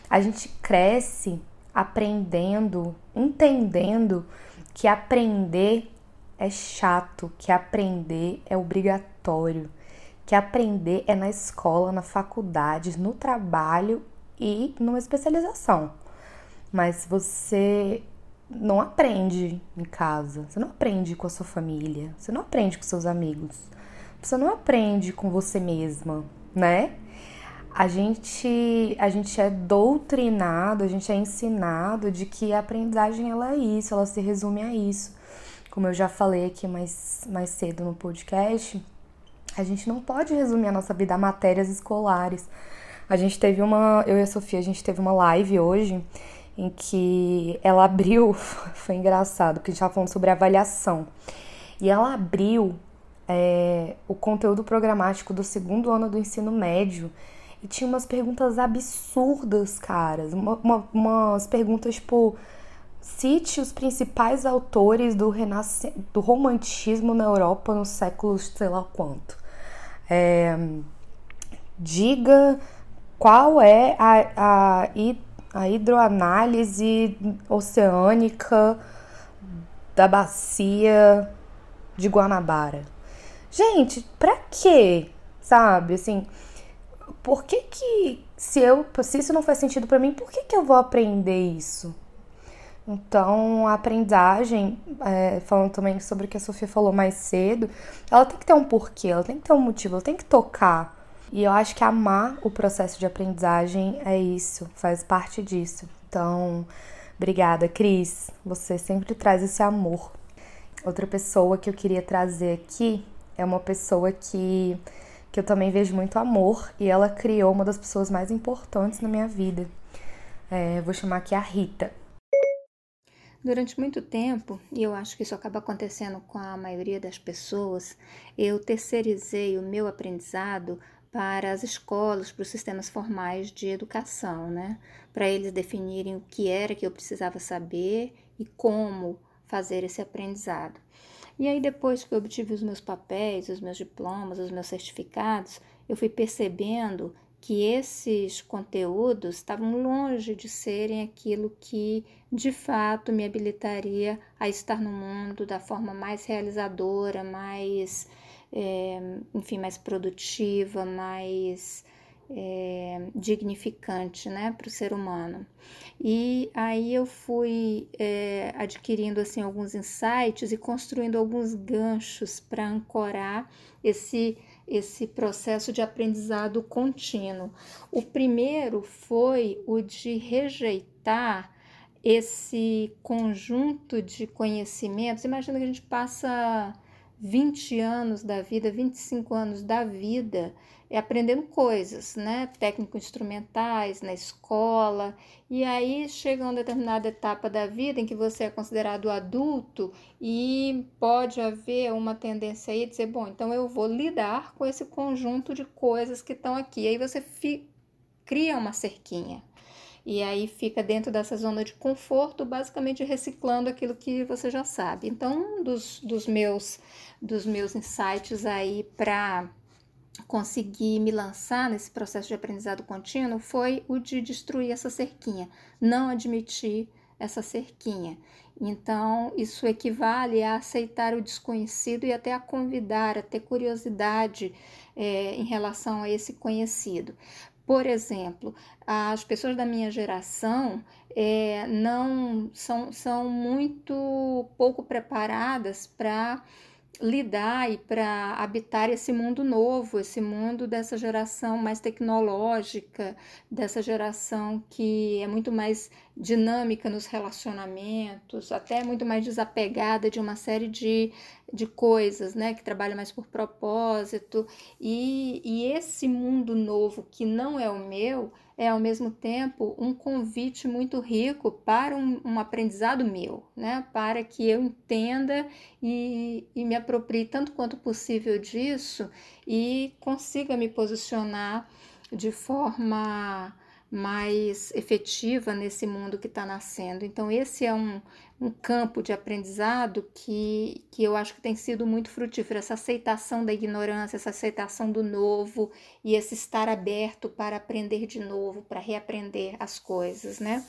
A gente cresce aprendendo, entendendo que aprender é chato, que aprender é obrigatório, que aprender é na escola, na faculdade, no trabalho e numa especialização. Mas você não aprende em casa, você não aprende com a sua família, você não aprende com seus amigos, você não aprende com você mesma, né? A gente, a gente é doutrinado, a gente é ensinado de que a aprendizagem ela é isso, ela se resume a isso. Como eu já falei aqui mais, mais cedo no podcast, a gente não pode resumir a nossa vida a matérias escolares. A gente teve uma, eu e a Sofia, a gente teve uma live hoje em que ela abriu, foi engraçado, porque a gente estava falando sobre avaliação. E ela abriu é, o conteúdo programático do segundo ano do ensino médio e tinha umas perguntas absurdas, caras. Uma, uma, umas perguntas tipo. Cite os principais autores do, renasc... do romantismo na Europa no século sei lá quanto. É, diga qual é a, a, a hidroanálise oceânica da bacia de Guanabara. Gente, pra quê? Sabe, assim, por que que se eu, se isso não faz sentido para mim, por que que eu vou aprender isso? Então, a aprendizagem, é, falando também sobre o que a Sofia falou mais cedo, ela tem que ter um porquê, ela tem que ter um motivo, ela tem que tocar. E eu acho que amar o processo de aprendizagem é isso, faz parte disso. Então, obrigada, Cris. Você sempre traz esse amor. Outra pessoa que eu queria trazer aqui é uma pessoa que, que eu também vejo muito amor e ela criou uma das pessoas mais importantes na minha vida. É, vou chamar aqui a Rita. Durante muito tempo, e eu acho que isso acaba acontecendo com a maioria das pessoas, eu terceirizei o meu aprendizado para as escolas, para os sistemas formais de educação, né? Para eles definirem o que era que eu precisava saber e como fazer esse aprendizado. E aí, depois que eu obtive os meus papéis, os meus diplomas, os meus certificados, eu fui percebendo que esses conteúdos estavam longe de serem aquilo que de fato me habilitaria a estar no mundo da forma mais realizadora, mais é, enfim, mais produtiva, mais é, dignificante, né, para o ser humano. E aí eu fui é, adquirindo assim alguns insights e construindo alguns ganchos para ancorar esse esse processo de aprendizado contínuo. O primeiro foi o de rejeitar esse conjunto de conhecimentos. Imagina que a gente passa 20 anos da vida, 25 anos da vida, é aprendendo coisas, né? Técnico-instrumentais na escola. E aí chega uma determinada etapa da vida em que você é considerado adulto e pode haver uma tendência aí de dizer, bom, então eu vou lidar com esse conjunto de coisas que estão aqui. Aí você cria uma cerquinha. E aí fica dentro dessa zona de conforto, basicamente reciclando aquilo que você já sabe. Então, um dos, dos meus dos meus insights aí para conseguir me lançar nesse processo de aprendizado contínuo foi o de destruir essa cerquinha, não admitir essa cerquinha. Então, isso equivale a aceitar o desconhecido e até a convidar, a ter curiosidade é, em relação a esse conhecido. Por exemplo, as pessoas da minha geração é, não são, são muito pouco preparadas para lidar e para habitar esse mundo novo, esse mundo dessa geração mais tecnológica, dessa geração que é muito mais dinâmica nos relacionamentos, até muito mais desapegada de uma série de, de coisas, né? Que trabalha mais por propósito. E, e esse mundo novo que não é o meu é ao mesmo tempo um convite muito rico para um, um aprendizado meu, né? Para que eu entenda e, e me aproprie tanto quanto possível disso e consiga me posicionar de forma mais efetiva nesse mundo que está nascendo. Então, esse é um, um campo de aprendizado que, que eu acho que tem sido muito frutífero, essa aceitação da ignorância, essa aceitação do novo e esse estar aberto para aprender de novo, para reaprender as coisas, né?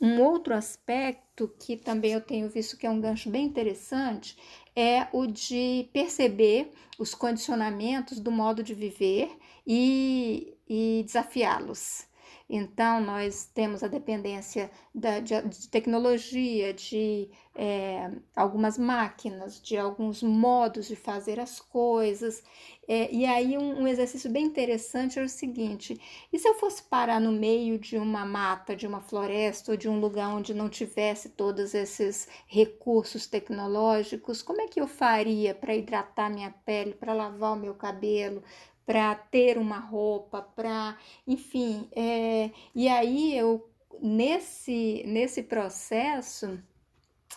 Um outro aspecto que também eu tenho visto que é um gancho bem interessante é o de perceber os condicionamentos do modo de viver e, e desafiá-los. Então, nós temos a dependência da, de, de tecnologia, de é, algumas máquinas, de alguns modos de fazer as coisas. É, e aí, um, um, exercício bem interessante é o seguinte: e se eu fosse parar no meio de uma mata, de uma floresta, ou de um lugar onde não tivesse todos esses recursos tecnológicos, como é que eu faria para hidratar minha pele, para lavar o meu cabelo, para ter uma roupa, para, enfim, é, e aí eu nesse nesse processo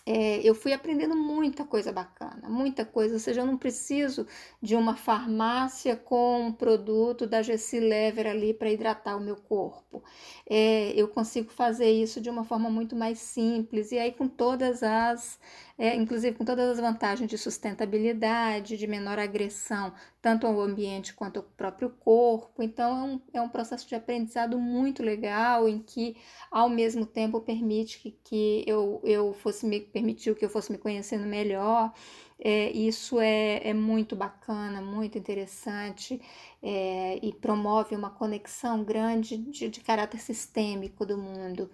é, eu fui aprendendo muita coisa bacana, muita coisa. Ou seja, eu não preciso de uma farmácia com um produto da Gessi Lever ali para hidratar o meu corpo. É, eu consigo fazer isso de uma forma muito mais simples e aí com todas as é, inclusive com todas as vantagens de sustentabilidade, de menor agressão, tanto ao ambiente quanto ao próprio corpo. Então, é um, é um processo de aprendizado muito legal, em que, ao mesmo tempo, permite que, que eu, eu fosse me permitiu que eu fosse me conhecendo melhor. É, isso é, é muito bacana, muito interessante é, e promove uma conexão grande de, de caráter sistêmico do mundo.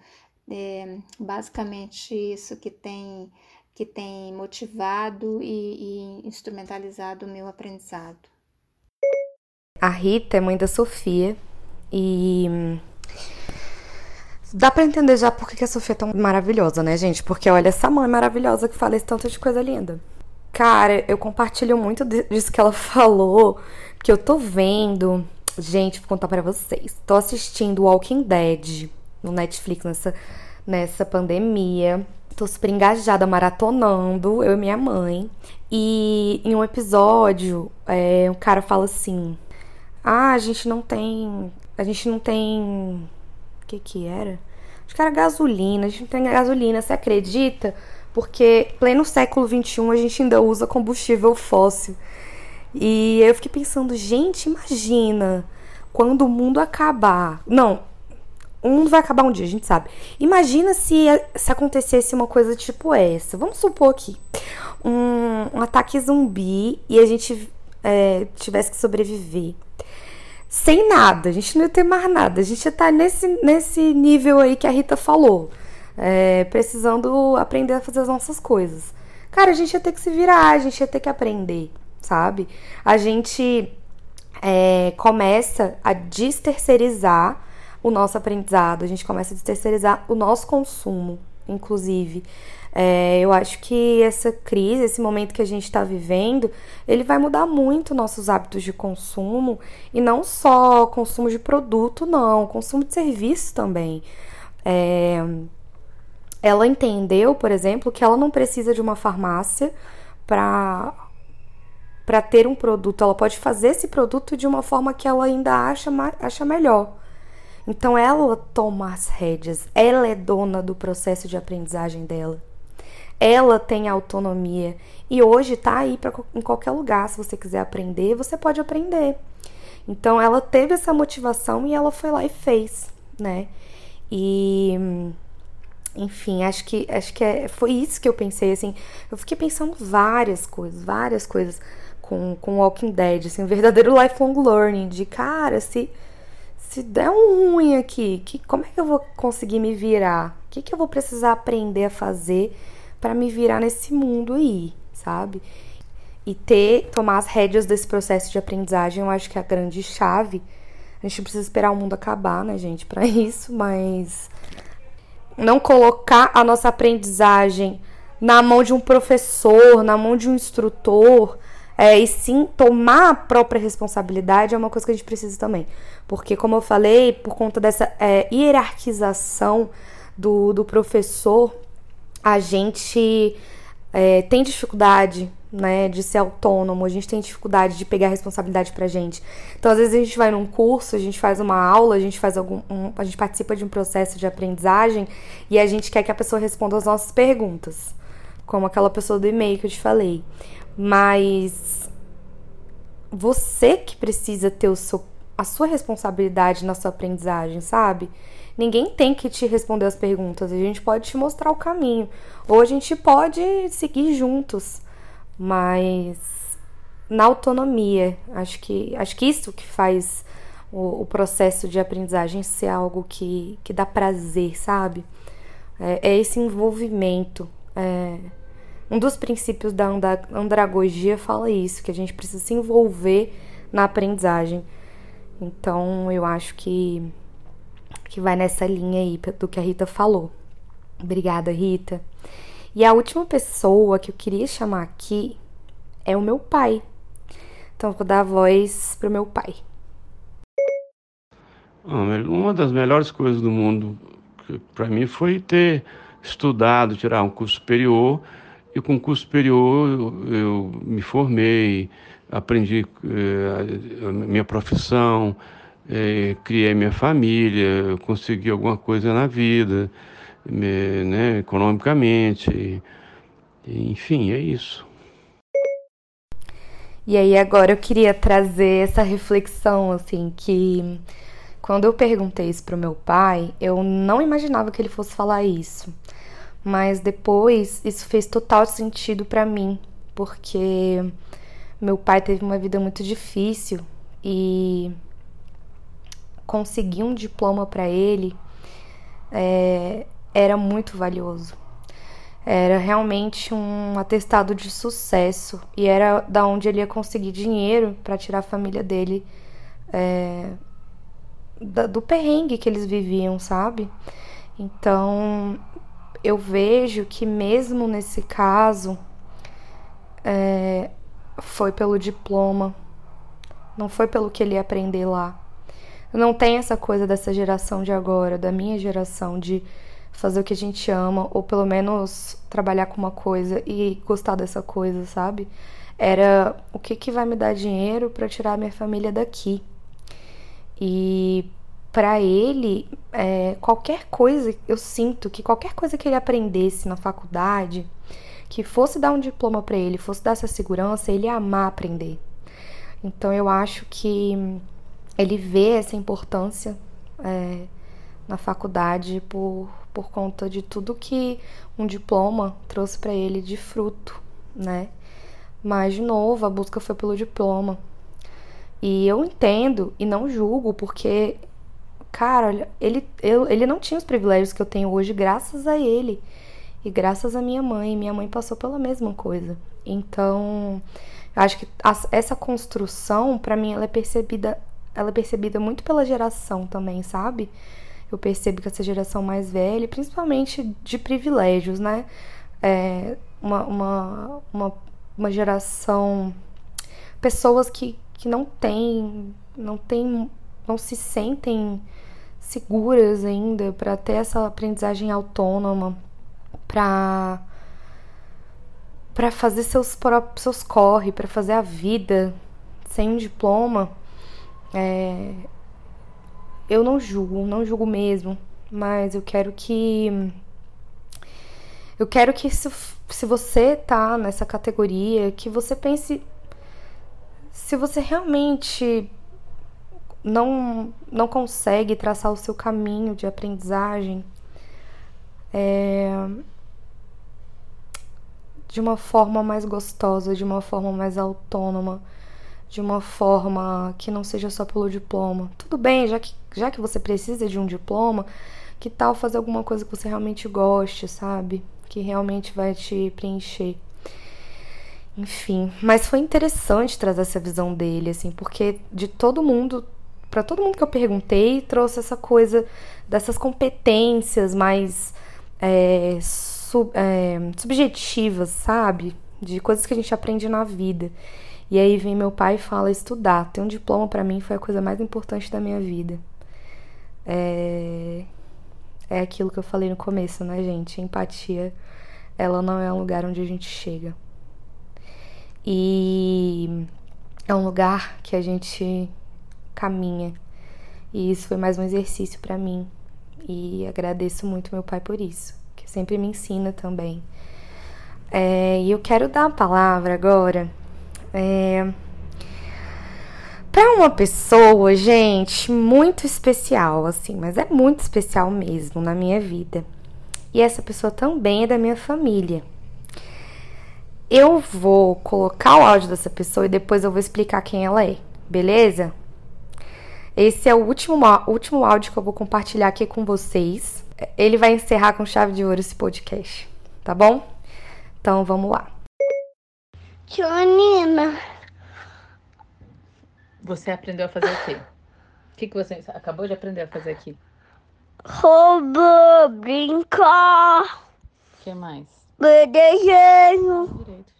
É basicamente isso que tem que tem motivado e, e instrumentalizado o meu aprendizado. A Rita é mãe da Sofia e dá para entender já por que a Sofia é tão maravilhosa, né, gente? Porque olha essa mãe maravilhosa que fala esse tanto de coisa linda. Cara, eu compartilho muito disso que ela falou, que eu tô vendo. Gente, vou contar para vocês. Tô assistindo Walking Dead no Netflix nessa, nessa pandemia. Tô super engajada, maratonando, eu e minha mãe. E em um episódio, é, um cara fala assim: Ah, a gente não tem. A gente não tem. O que que era? Acho que era gasolina, a gente não tem gasolina, você acredita? Porque pleno século XXI a gente ainda usa combustível fóssil. E eu fiquei pensando, gente, imagina quando o mundo acabar. Não, o mundo vai acabar um dia, a gente sabe. Imagina se, se acontecesse uma coisa tipo essa. Vamos supor que um, um ataque zumbi e a gente é, tivesse que sobreviver. Sem nada, a gente não ia ter mais nada. A gente ia estar tá nesse, nesse nível aí que a Rita falou. É, precisando aprender a fazer as nossas coisas. Cara, a gente ia ter que se virar, a gente ia ter que aprender, sabe? A gente é, começa a desterceirizar o nosso aprendizado, a gente começa a terceirizar o nosso consumo, inclusive. É, eu acho que essa crise, esse momento que a gente está vivendo, ele vai mudar muito nossos hábitos de consumo e não só consumo de produto, não, consumo de serviço também. É, ela entendeu, por exemplo, que ela não precisa de uma farmácia para para ter um produto, ela pode fazer esse produto de uma forma que ela ainda acha, acha melhor. Então ela toma as rédeas, ela é dona do processo de aprendizagem dela. Ela tem autonomia e hoje tá aí para em qualquer lugar, se você quiser aprender, você pode aprender. Então ela teve essa motivação e ela foi lá e fez, né? E enfim, acho que acho que é, foi isso que eu pensei assim. Eu fiquei pensando várias coisas, várias coisas com com Walking Dead, assim, um verdadeiro lifelong learning de cara, se se der um ruim aqui, que como é que eu vou conseguir me virar? O que que eu vou precisar aprender a fazer para me virar nesse mundo aí, sabe? E ter tomar as rédeas desse processo de aprendizagem, eu acho que é a grande chave. A gente precisa esperar o mundo acabar, né, gente, para isso, mas não colocar a nossa aprendizagem na mão de um professor, na mão de um instrutor, é, e sim tomar a própria responsabilidade é uma coisa que a gente precisa também. Porque, como eu falei, por conta dessa é, hierarquização do, do professor, a gente é, tem dificuldade né, de ser autônomo, a gente tem dificuldade de pegar responsabilidade pra gente. Então, às vezes a gente vai num curso, a gente faz uma aula, a gente faz algum, um, a gente participa de um processo de aprendizagem e a gente quer que a pessoa responda as nossas perguntas, como aquela pessoa do e-mail que eu te falei. Mas você que precisa ter o seu, a sua responsabilidade na sua aprendizagem, sabe? Ninguém tem que te responder as perguntas, a gente pode te mostrar o caminho, ou a gente pode seguir juntos mas na autonomia. Acho que, acho que isso que faz o, o processo de aprendizagem ser algo que, que dá prazer, sabe? É, é esse envolvimento. É, um dos princípios da andragogia fala isso, que a gente precisa se envolver na aprendizagem. Então eu acho que, que vai nessa linha aí do que a Rita falou. Obrigada, Rita. E a última pessoa que eu queria chamar aqui é o meu pai. Então, vou dar a voz pro meu pai. Ah, uma das melhores coisas do mundo para mim foi ter estudado, tirar um curso superior. E o curso superior eu, eu me formei, aprendi eh, a minha profissão, eh, criei minha família, consegui alguma coisa na vida né, economicamente. Enfim, é isso. E aí agora eu queria trazer essa reflexão, assim, que quando eu perguntei isso pro meu pai, eu não imaginava que ele fosse falar isso. Mas depois isso fez total sentido para mim, porque meu pai teve uma vida muito difícil e conseguir um diploma para ele é, era muito valioso. Era realmente um atestado de sucesso e era da onde ele ia conseguir dinheiro para tirar a família dele é, do perrengue que eles viviam, sabe? Então eu vejo que mesmo nesse caso é, foi pelo diploma, não foi pelo que ele ia aprender lá. Não tem essa coisa dessa geração de agora, da minha geração, de fazer o que a gente ama, ou pelo menos trabalhar com uma coisa e gostar dessa coisa, sabe? Era o que, que vai me dar dinheiro para tirar minha família daqui. E para ele, é, qualquer coisa, eu sinto que qualquer coisa que ele aprendesse na faculdade, que fosse dar um diploma para ele, fosse dar essa segurança, ele ia amar aprender. Então eu acho que ele vê essa importância é, na faculdade por, por conta de tudo que um diploma trouxe para ele de fruto, né? Mas, de novo, a busca foi pelo diploma. E eu entendo e não julgo, porque, cara, ele, eu, ele não tinha os privilégios que eu tenho hoje, graças a ele. E graças a minha mãe. Minha mãe passou pela mesma coisa. Então, eu acho que a, essa construção, para mim, ela é percebida. Ela é percebida muito pela geração também, sabe? eu percebo que essa geração mais velha, principalmente de privilégios, né? É uma, uma, uma, uma geração. Pessoas que, que não têm. Não têm. Não se sentem seguras ainda para ter essa aprendizagem autônoma, para para fazer seus próprios seus corre, para fazer a vida sem um diploma. É, eu não julgo, não julgo mesmo, mas eu quero que eu quero que se, se você tá nessa categoria, que você pense se você realmente não não consegue traçar o seu caminho de aprendizagem é, de uma forma mais gostosa, de uma forma mais autônoma, de uma forma que não seja só pelo diploma. Tudo bem, já que, já que você precisa de um diploma, que tal fazer alguma coisa que você realmente goste, sabe? Que realmente vai te preencher. Enfim, mas foi interessante trazer essa visão dele, assim, porque de todo mundo, para todo mundo que eu perguntei, trouxe essa coisa dessas competências mais é, sub, é, subjetivas, sabe? De coisas que a gente aprende na vida. E aí vem meu pai e fala: estudar. Ter um diploma para mim foi a coisa mais importante da minha vida. É, é aquilo que eu falei no começo, né, gente? Empatia, ela não é um lugar onde a gente chega. E é um lugar que a gente caminha. E isso foi mais um exercício para mim. E agradeço muito meu pai por isso sempre me ensina também. É, e eu quero dar a palavra agora é, para uma pessoa, gente, muito especial, assim, mas é muito especial mesmo na minha vida. E essa pessoa também é da minha família. Eu vou colocar o áudio dessa pessoa e depois eu vou explicar quem ela é, beleza? Esse é o último, último áudio que eu vou compartilhar aqui com vocês ele vai encerrar com chave de ouro esse podcast, tá bom? Então vamos lá. Jonina. Você aprendeu a fazer o quê? O que, que você acabou de aprender a fazer aqui? Roubo, brincar. O que mais? Ver desenho. Direito.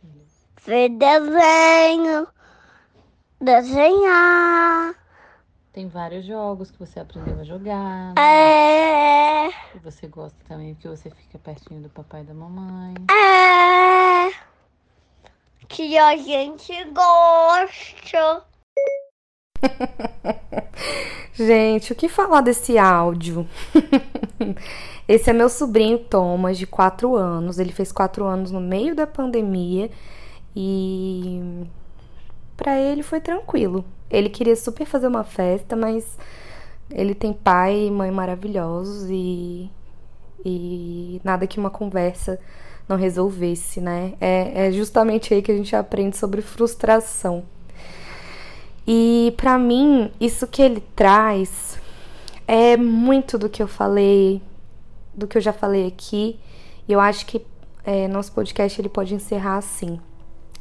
Ver desenho. Desenhar. Tem vários jogos que você aprendeu a jogar. Né? É. E você gosta também porque você fica pertinho do papai e da mamãe. É. Que a gente gosta. gente, o que falar desse áudio? Esse é meu sobrinho Thomas, de 4 anos. Ele fez 4 anos no meio da pandemia e para ele foi tranquilo. Ele queria super fazer uma festa, mas ele tem pai e mãe maravilhosos e, e nada que uma conversa não resolvesse, né? É, é justamente aí que a gente aprende sobre frustração. E para mim, isso que ele traz é muito do que eu falei, do que eu já falei aqui. E eu acho que é, nosso podcast ele pode encerrar assim.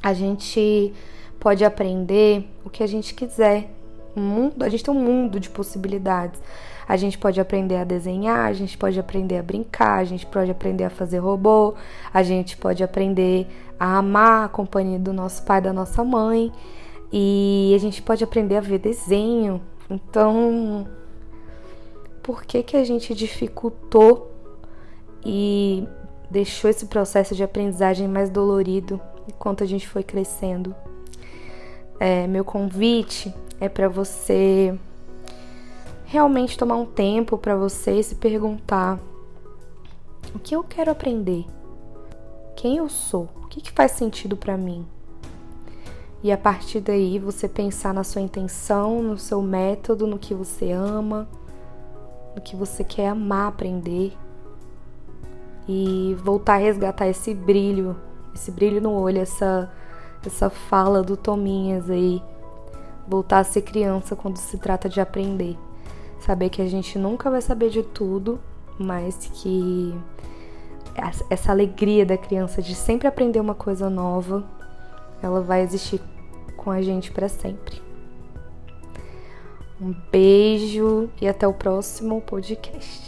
A gente pode aprender o que a gente quiser. Um mundo, a gente tem um mundo de possibilidades. A gente pode aprender a desenhar, a gente pode aprender a brincar, a gente pode aprender a fazer robô, a gente pode aprender a amar a companhia do nosso pai, da nossa mãe, e a gente pode aprender a ver desenho. Então, por que que a gente dificultou e deixou esse processo de aprendizagem mais dolorido enquanto a gente foi crescendo? É, meu convite é para você realmente tomar um tempo para você se perguntar: o que eu quero aprender? Quem eu sou? O que, que faz sentido para mim? E a partir daí você pensar na sua intenção, no seu método, no que você ama, no que você quer amar aprender e voltar a resgatar esse brilho, esse brilho no olho, essa essa fala do Tominhas aí, voltar a ser criança quando se trata de aprender. Saber que a gente nunca vai saber de tudo, mas que essa alegria da criança de sempre aprender uma coisa nova, ela vai existir com a gente para sempre. Um beijo e até o próximo podcast.